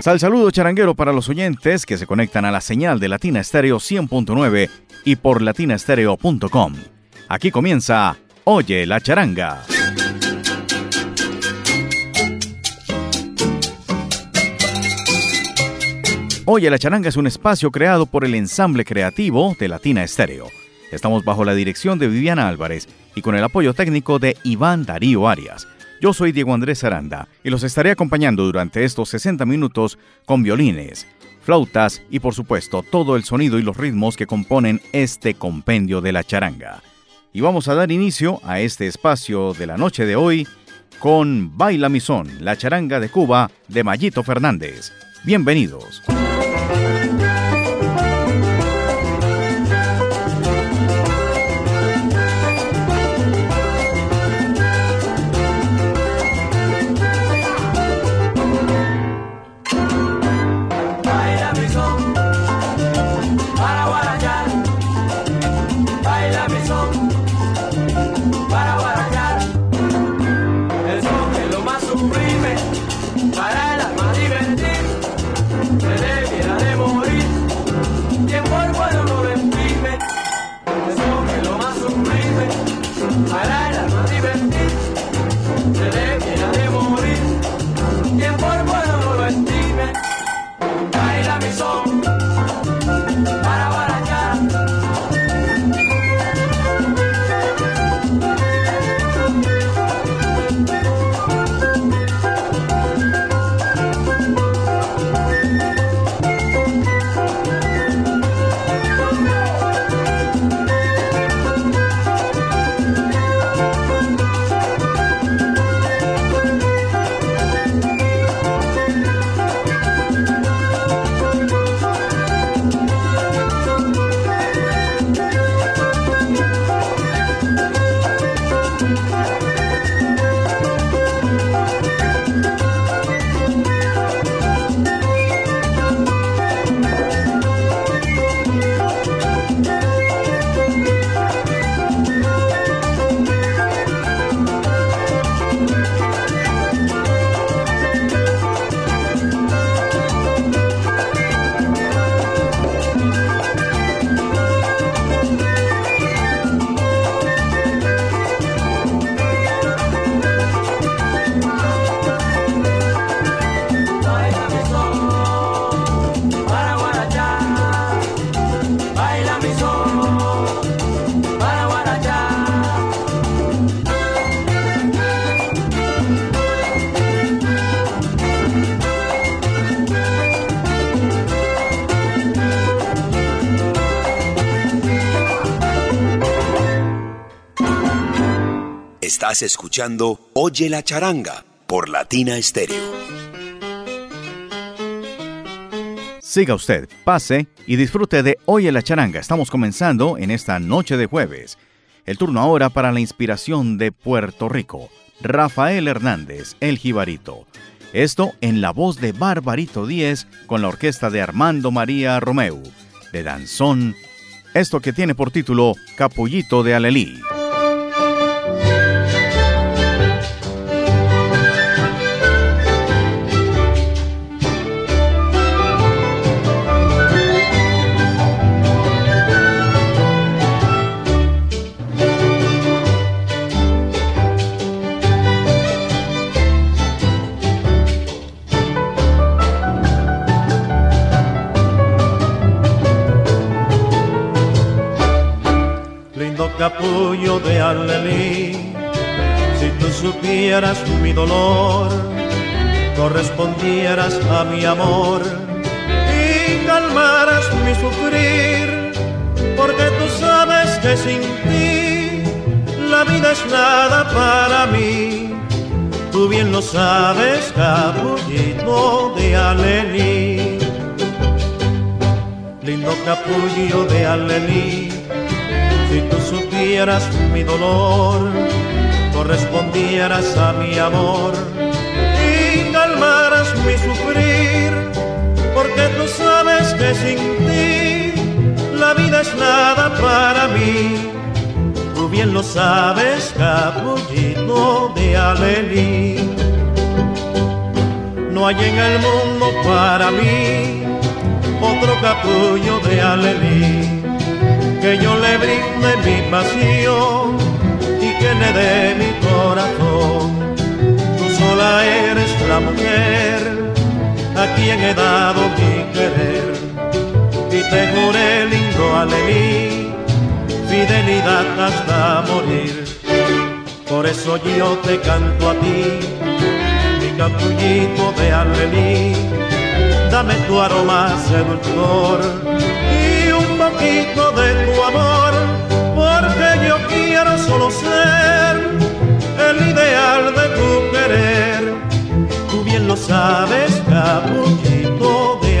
Sal saludo charanguero para los oyentes que se conectan a la señal de Latina Estéreo 100.9 y por latinastereo.com. Aquí comienza Oye la charanga. Oye la charanga es un espacio creado por el ensamble creativo de Latina Estéreo. Estamos bajo la dirección de Viviana Álvarez y con el apoyo técnico de Iván Darío Arias. Yo soy Diego Andrés Aranda y los estaré acompañando durante estos 60 minutos con violines, flautas y por supuesto todo el sonido y los ritmos que componen este compendio de la charanga. Y vamos a dar inicio a este espacio de la noche de hoy con Baila Misón, la charanga de Cuba de Mayito Fernández. Bienvenidos. Estás escuchando Oye la charanga por Latina Stereo. Siga usted, pase y disfrute de Oye la charanga. Estamos comenzando en esta noche de jueves. El turno ahora para la inspiración de Puerto Rico. Rafael Hernández, el Jibarito. Esto en la voz de Barbarito Díez con la orquesta de Armando María Romeu, de Danzón. Esto que tiene por título Capullito de Alelí. Capullo de alelí. Si tú supieras mi dolor, correspondieras a mi amor y calmaras mi sufrir, porque tú sabes que sin ti la vida es nada para mí. Tú bien lo sabes, capullito de alelí. capullo de Alelí. Si tú supieras mi dolor, correspondieras a mi amor y calmaras mi sufrir, porque tú sabes que sin ti la vida es nada para mí. Tú bien lo sabes, capullito de Alelí. No hay en el mundo para mí otro capullo de Alelí que yo le brinde mi pasión y que le dé mi corazón. Tú sola eres la mujer a quien he dado mi querer y te juré lindo Alelí fidelidad hasta morir. Por eso yo te canto a ti, mi capullito de Alelí dame tu aroma seductor de tu amor, porque yo quiero solo ser el ideal de tu querer. Tú bien lo sabes, capullito de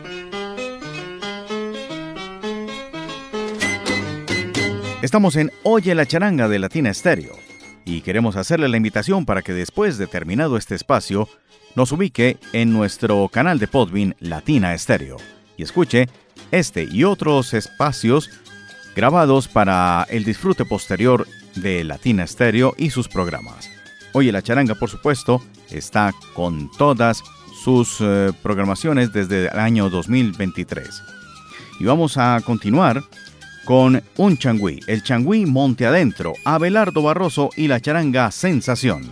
Estamos en Oye la charanga de Latina Estéreo y queremos hacerle la invitación para que después de terminado este espacio nos ubique en nuestro canal de Podbean Latina Estéreo y escuche este y otros espacios grabados para el disfrute posterior de Latina Stereo y sus programas. Oye, la charanga, por supuesto, está con todas sus eh, programaciones desde el año 2023. Y vamos a continuar con un changüí, el changüí Monte Adentro, Abelardo Barroso y la charanga Sensación.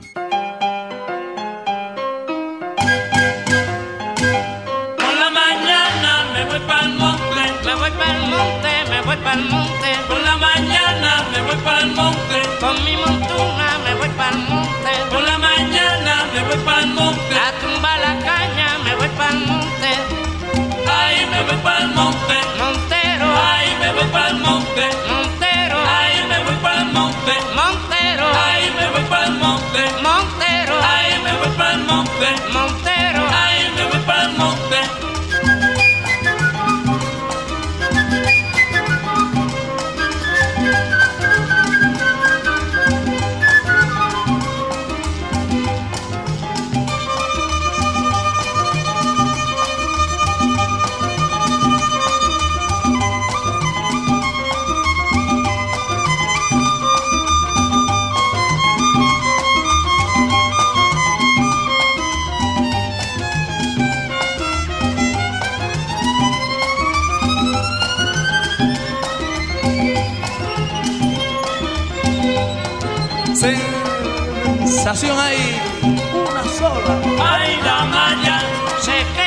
Ahí, una sola. Ay, la malla se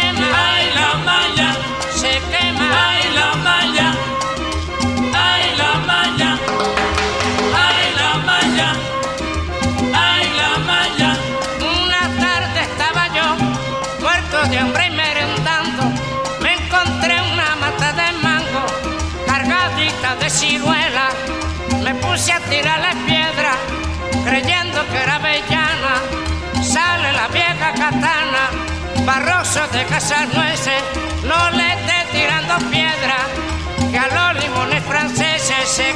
barroso de casas nueces, no le esté tirando piedra, que a los limones franceses se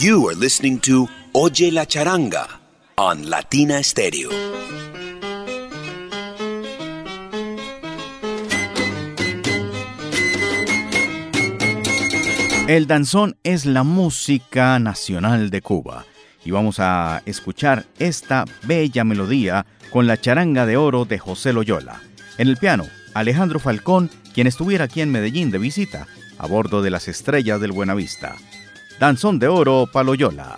You are listening to Oye la Charanga on Latina Stereo. El danzón es la música nacional de Cuba y vamos a escuchar esta bella melodía con la charanga de oro de José Loyola. En el piano, Alejandro Falcón, quien estuviera aquí en Medellín de visita, a bordo de las estrellas del Buenavista. Danzón de Oro Paloyola.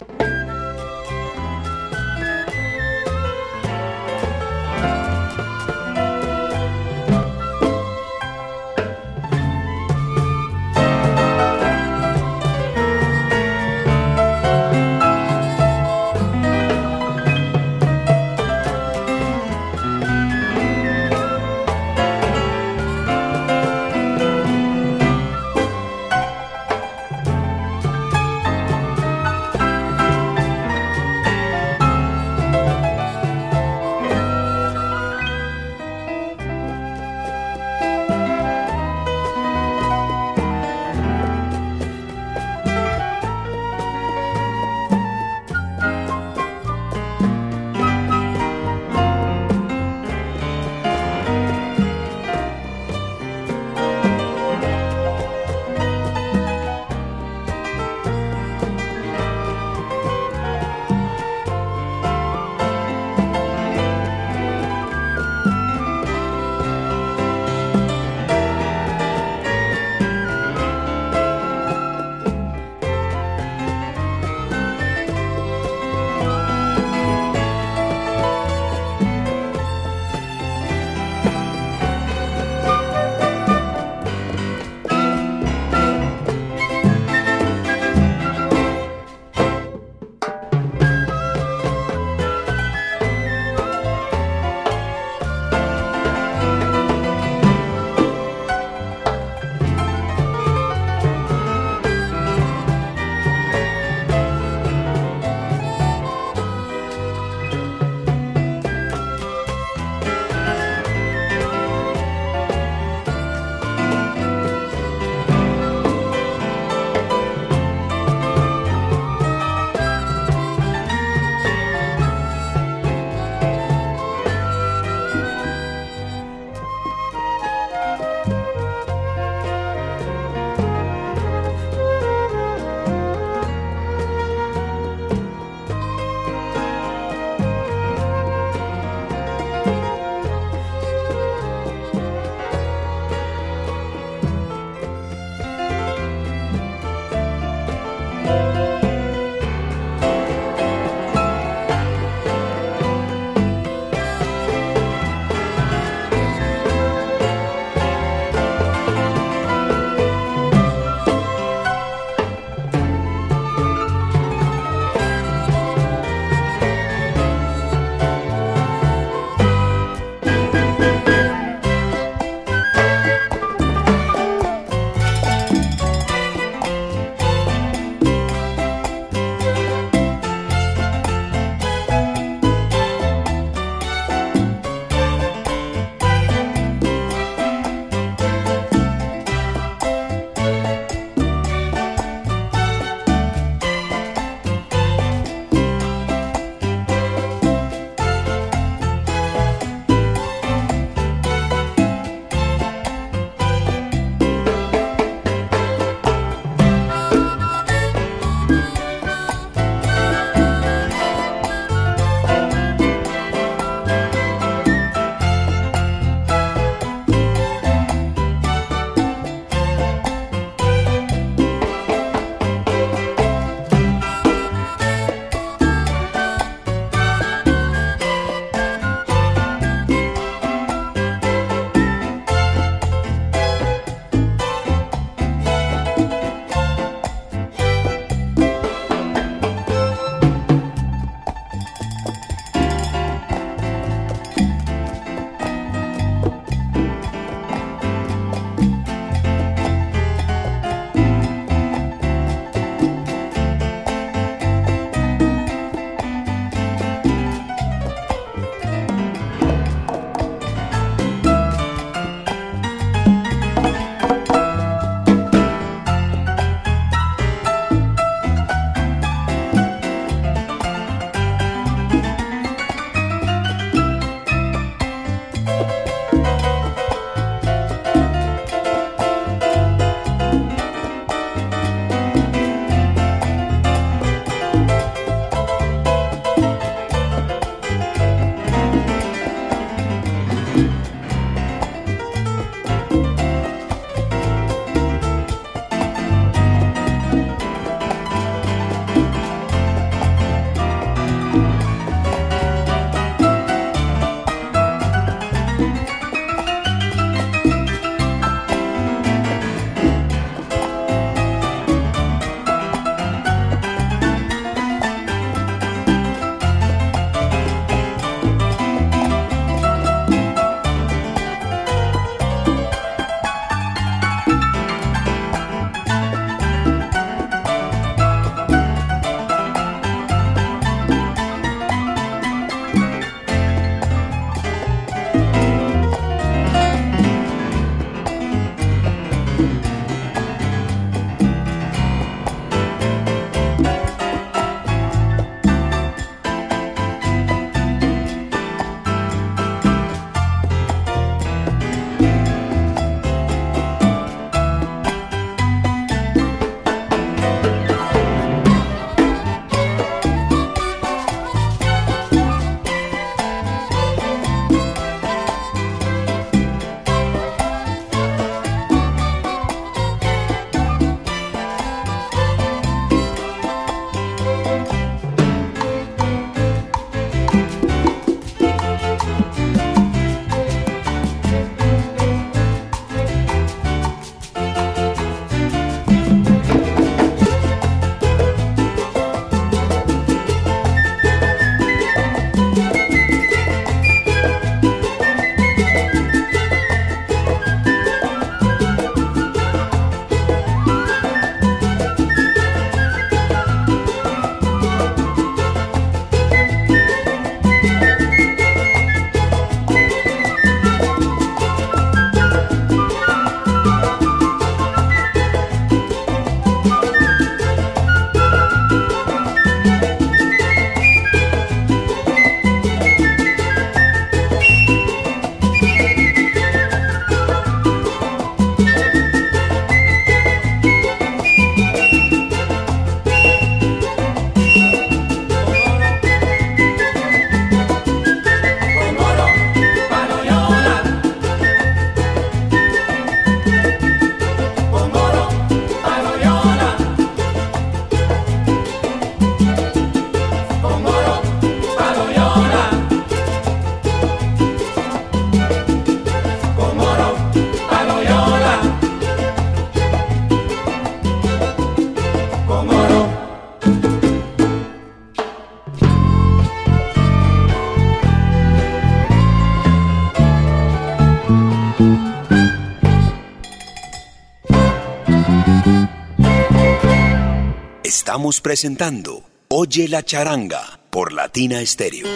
Estamos presentando Oye la charanga por Latina Stereo.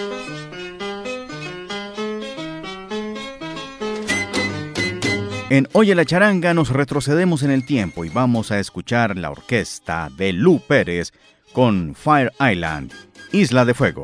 En Oye la charanga nos retrocedemos en el tiempo y vamos a escuchar la orquesta de Lu Pérez con Fire Island, Isla de Fuego.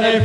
Parei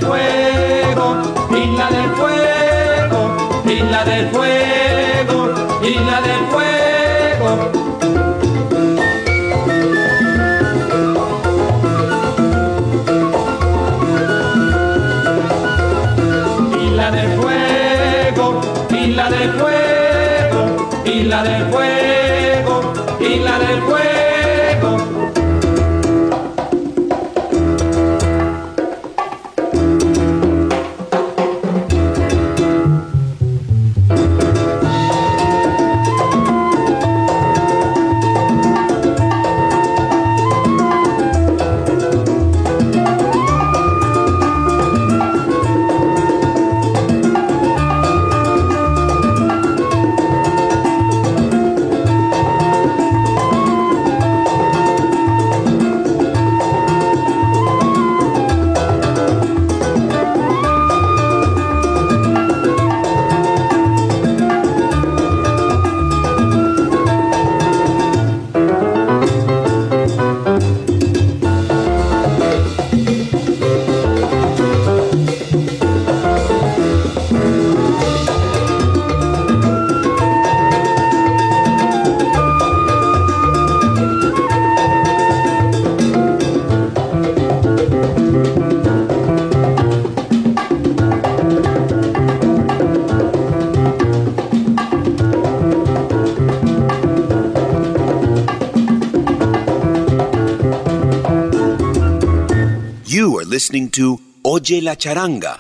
listening to Oye la Charanga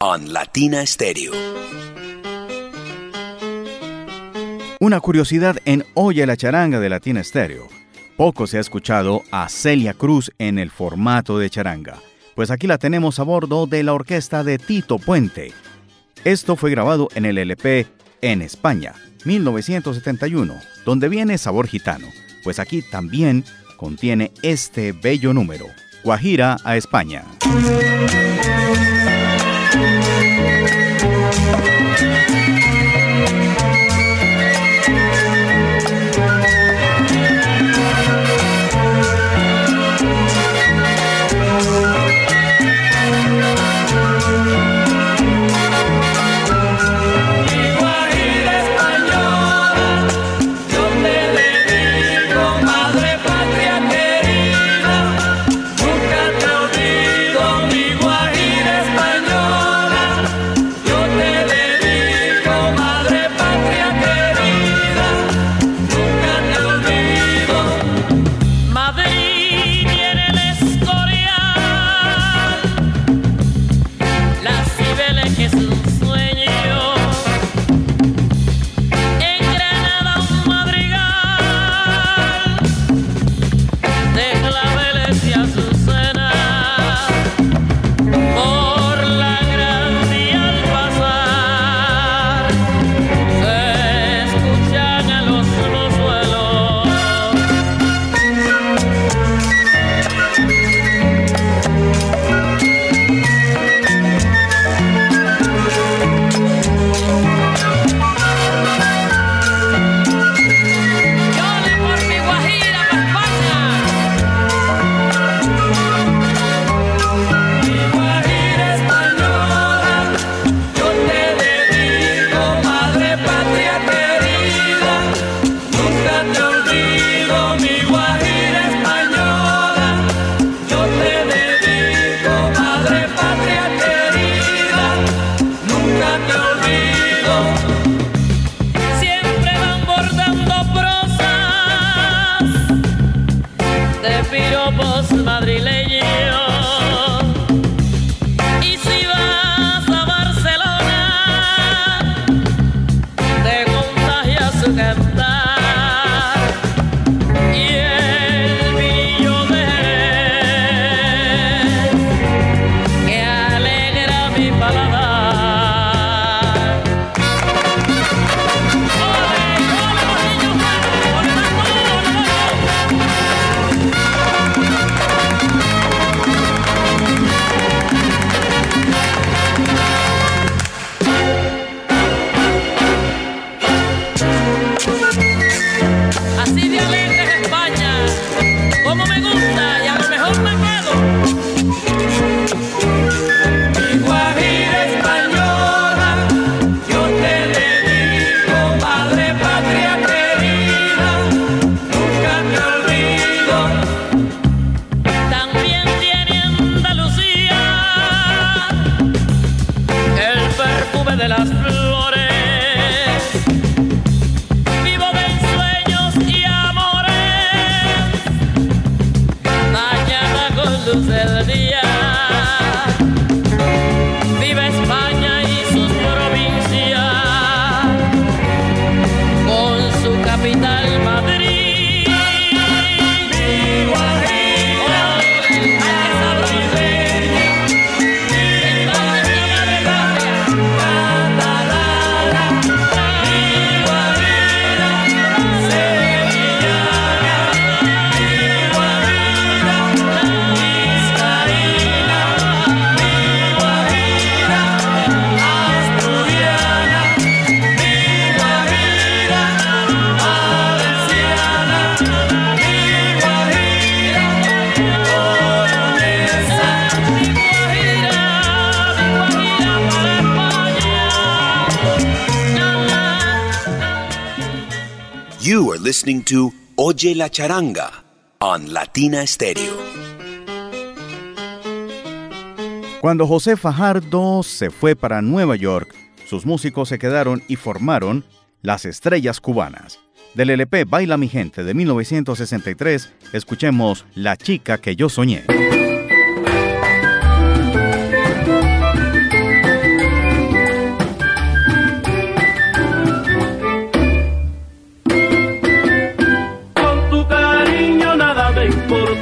on Latina Stereo. Una curiosidad en Oye la Charanga de Latina Stereo. Poco se ha escuchado a Celia Cruz en el formato de charanga, pues aquí la tenemos a bordo de la orquesta de Tito Puente. Esto fue grabado en el LP en España, 1971, donde viene Sabor Gitano, pues aquí también contiene este bello número. Guajira a España. Listening to Oye la Charanga on Latina Stereo. Cuando José Fajardo se fue para Nueva York, sus músicos se quedaron y formaron Las Estrellas Cubanas. Del LP Baila mi gente de 1963, escuchemos La chica que yo soñé.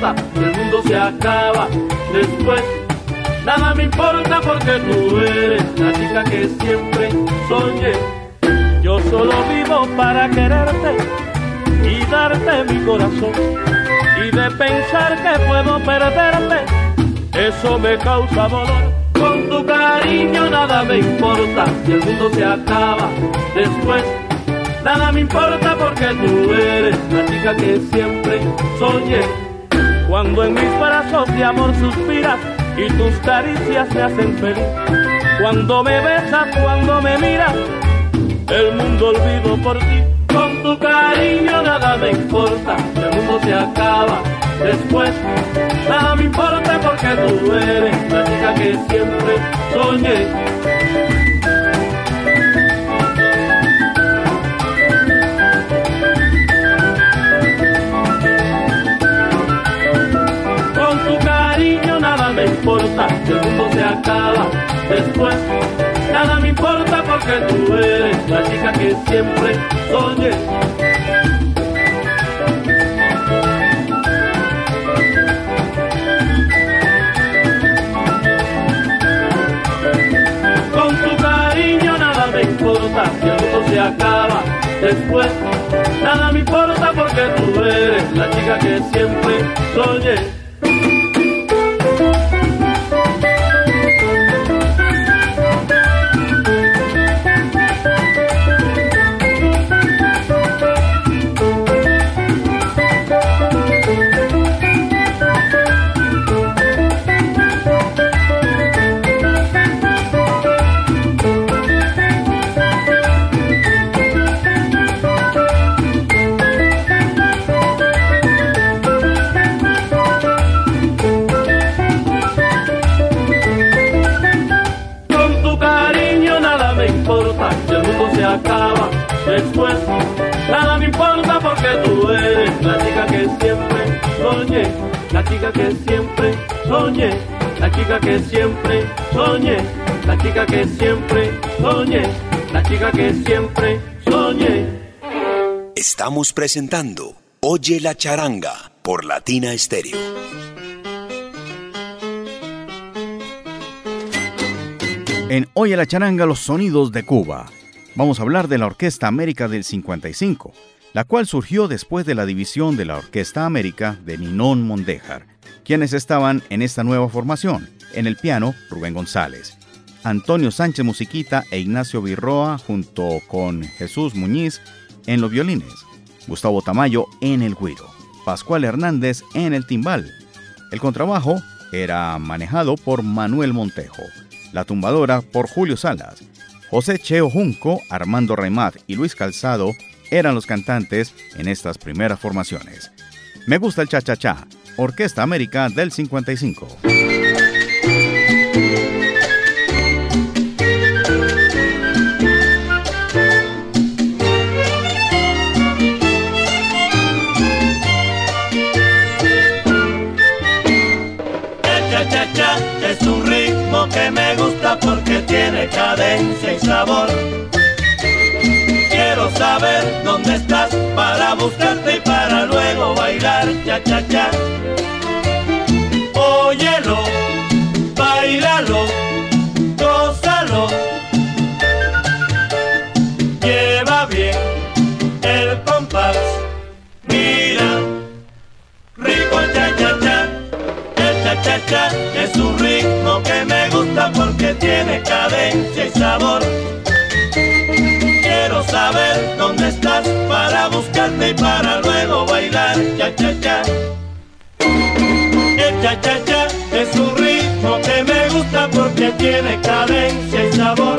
Importa, el mundo se acaba después. Nada me importa porque tú eres la chica que siempre soñé. Yo solo vivo para quererte y darte mi corazón. Y de pensar que puedo perderte, eso me causa dolor. Con tu cariño nada me importa, si el mundo se acaba después. Nada me importa porque tú eres la chica que siempre soñé. Cuando en mis brazos de amor suspiras y tus caricias me hacen feliz. Cuando me besas, cuando me miras, el mundo olvido por ti. Con tu cariño nada me importa, el mundo se acaba después. Nada me importa porque tú eres la chica que siempre soñé. Después. Nada me importa porque tú eres la chica que siempre soñé. Con tu cariño nada me importa, si el mundo se acaba después. Nada me importa porque tú eres la chica que siempre soñé. Después. Nada me importa porque tú eres la chica que siempre soñé, la chica que siempre soñé, la chica que siempre soñé, la chica que siempre soñé, la chica que siempre soñé. Estamos presentando Oye la Charanga por Latina Stereo. En Oye la Charanga, los sonidos de Cuba. Vamos a hablar de la Orquesta América del 55, la cual surgió después de la división de la Orquesta América de Ninón Mondejar. quienes estaban en esta nueva formación? En el piano, Rubén González. Antonio Sánchez Musiquita e Ignacio Virroa junto con Jesús Muñiz en los violines. Gustavo Tamayo en el guiro. Pascual Hernández en el timbal. El contrabajo era manejado por Manuel Montejo. La tumbadora por Julio Salas. José Cheo Junco, Armando Raimat y Luis Calzado eran los cantantes en estas primeras formaciones. Me gusta el cha-cha-cha, Orquesta América del 55. Tiene cadencia y sabor. Quiero saber dónde estás para buscarte y para luego bailar cha cha cha. Óyelo, bailalo, gózalo. Lleva bien el compás. Mira, rico el cha cha cha. El cha cha cha es un ritmo que me gusta porque tiene cadencia y sabor. Quiero saber dónde estás para buscarte y para luego bailar cha cha cha. El cha cha cha es un ritmo que me gusta porque tiene cadencia y sabor.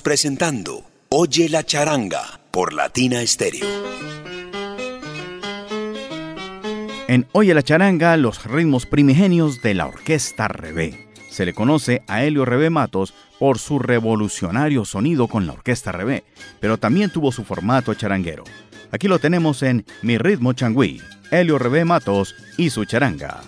Presentando Oye la charanga por Latina Estéreo. En Oye la charanga, los ritmos primigenios de la orquesta Rebé. Se le conoce a Helio Rebé Matos por su revolucionario sonido con la orquesta Rebé, pero también tuvo su formato charanguero. Aquí lo tenemos en Mi Ritmo Changüí, Helio Rebé Matos y su charanga.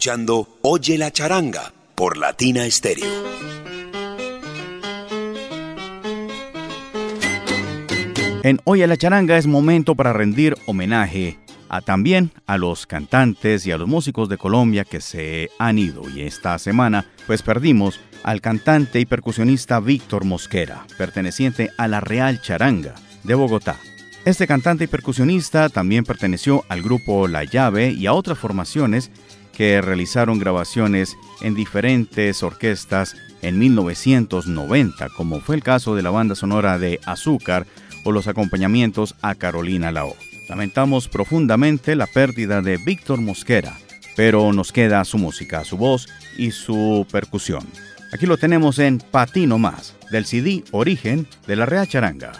Escuchando Oye la charanga por Latina Stereo. En Oye la charanga es momento para rendir homenaje a también a los cantantes y a los músicos de Colombia que se han ido y esta semana pues perdimos al cantante y percusionista Víctor Mosquera, perteneciente a la Real Charanga de Bogotá. Este cantante y percusionista también perteneció al grupo La Llave y a otras formaciones que realizaron grabaciones en diferentes orquestas en 1990, como fue el caso de la banda sonora de Azúcar o los acompañamientos a Carolina Lao. Lamentamos profundamente la pérdida de Víctor Mosquera, pero nos queda su música, su voz y su percusión. Aquí lo tenemos en Patino Más, del CD Origen de la Real Charanga.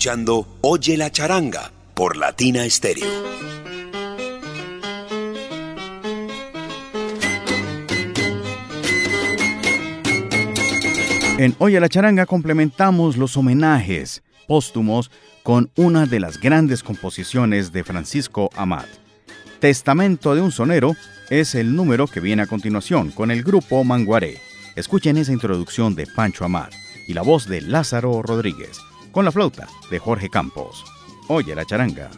Escuchando Oye la charanga por Latina Stereo. En Oye la charanga complementamos los homenajes póstumos con una de las grandes composiciones de Francisco Amat. Testamento de un sonero es el número que viene a continuación con el grupo Manguaré. Escuchen esa introducción de Pancho Amat y la voz de Lázaro Rodríguez con la flauta de Jorge Campos. Oye la charanga.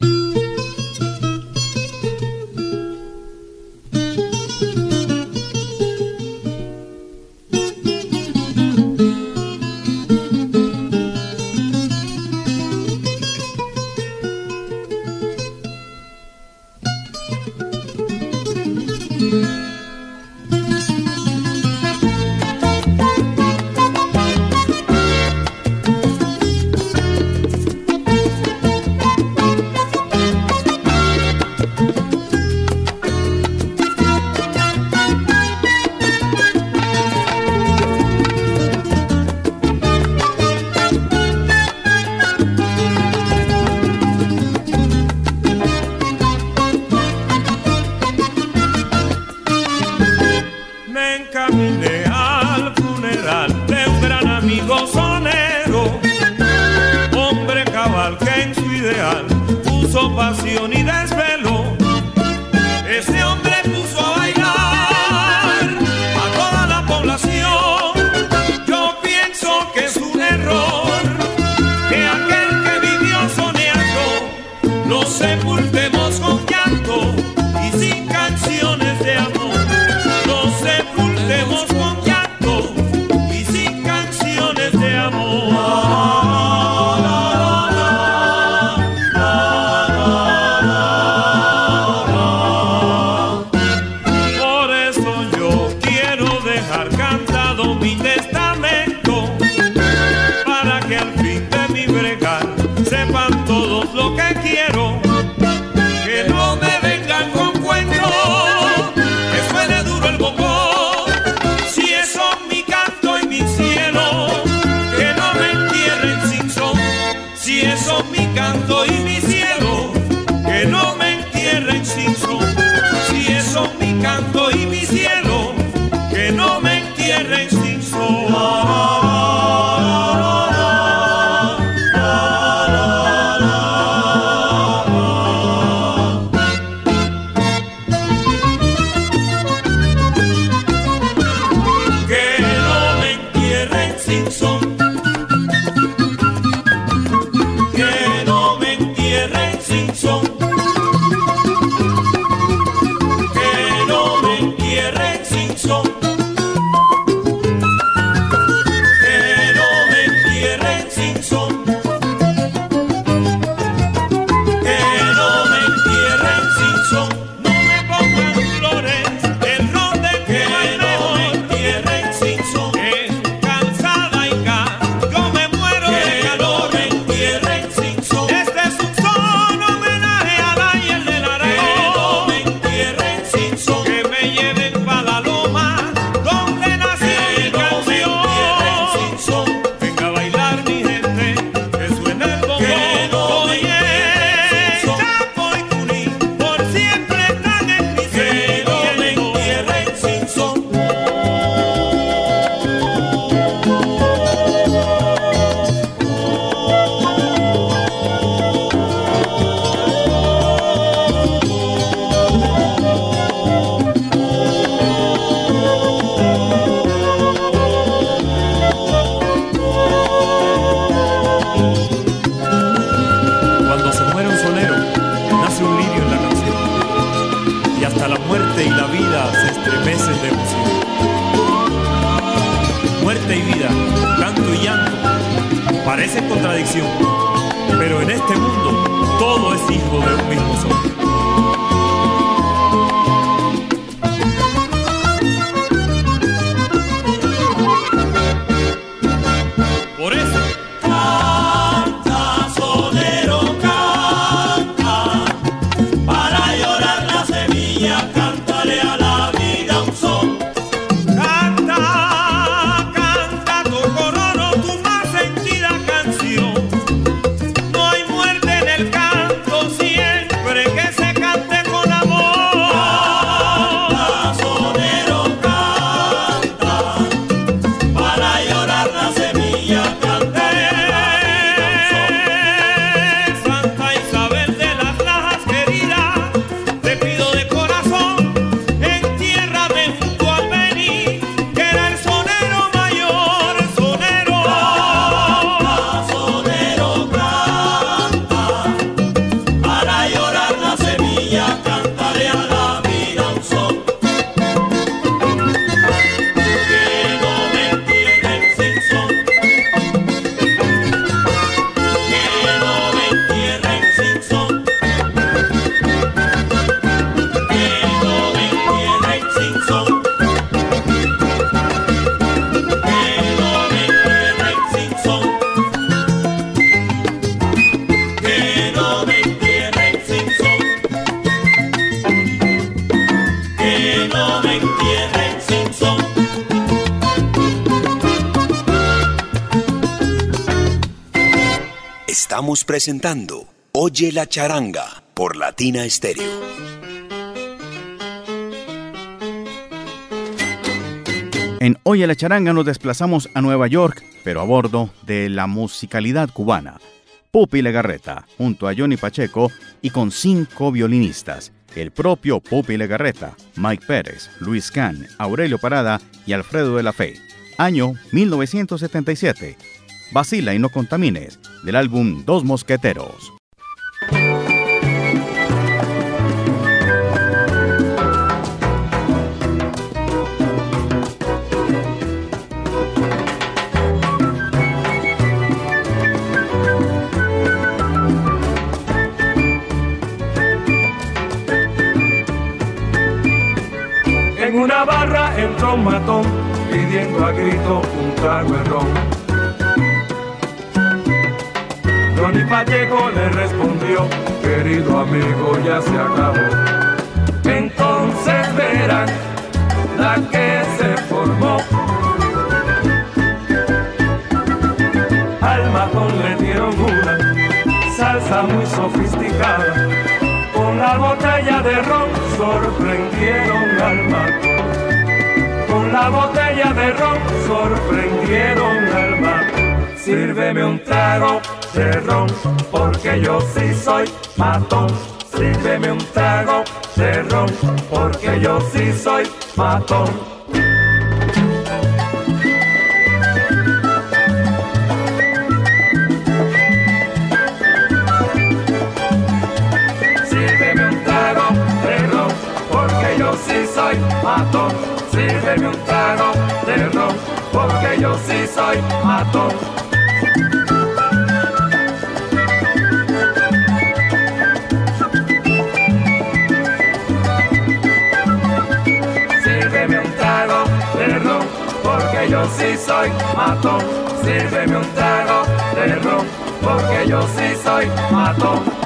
Presentando Oye la charanga por Latina Stereo. En Oye la charanga nos desplazamos a Nueva York, pero a bordo de la musicalidad cubana. Pupi Legarreta, junto a Johnny Pacheco y con cinco violinistas, el propio Pupi Legarreta, Mike Pérez, Luis Can, Aurelio Parada y Alfredo de la Fe. Año 1977. Vacila y no contamines, del álbum Dos Mosqueteros. En una barra entró matón pidiendo a grito un trago. Johnny Pacheco le respondió, querido amigo, ya se acabó. Entonces verán la que se formó. Al matón le dieron una salsa muy sofisticada. Con la botella de ron sorprendieron al matón. Con la botella de ron sorprendieron. Sírveme un trago de ron, porque yo sí soy matón. Sírveme un trago de ron, porque yo sí soy matón. Matón. Sírveme un trago de ron, porque yo sí soy matón. Yo sí soy matón. Sírveme un trago de ron, porque yo sí soy matón.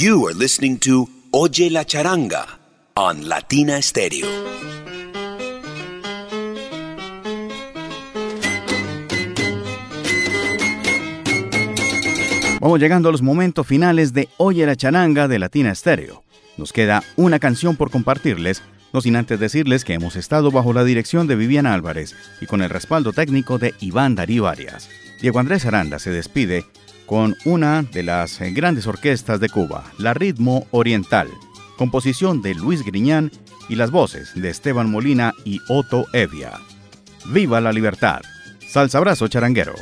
You are listening to Oye la Charanga on Latina Stereo. Vamos llegando a los momentos finales de Oye la Charanga de Latina Stereo. Nos queda una canción por compartirles, no sin antes decirles que hemos estado bajo la dirección de Viviana Álvarez y con el respaldo técnico de Iván Darío Arias. Diego Andrés Aranda se despide con una de las grandes orquestas de Cuba, la Ritmo Oriental, composición de Luis Griñán y las voces de Esteban Molina y Otto Evia. ¡Viva la libertad! Salsa abrazo charanguero.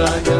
Saranya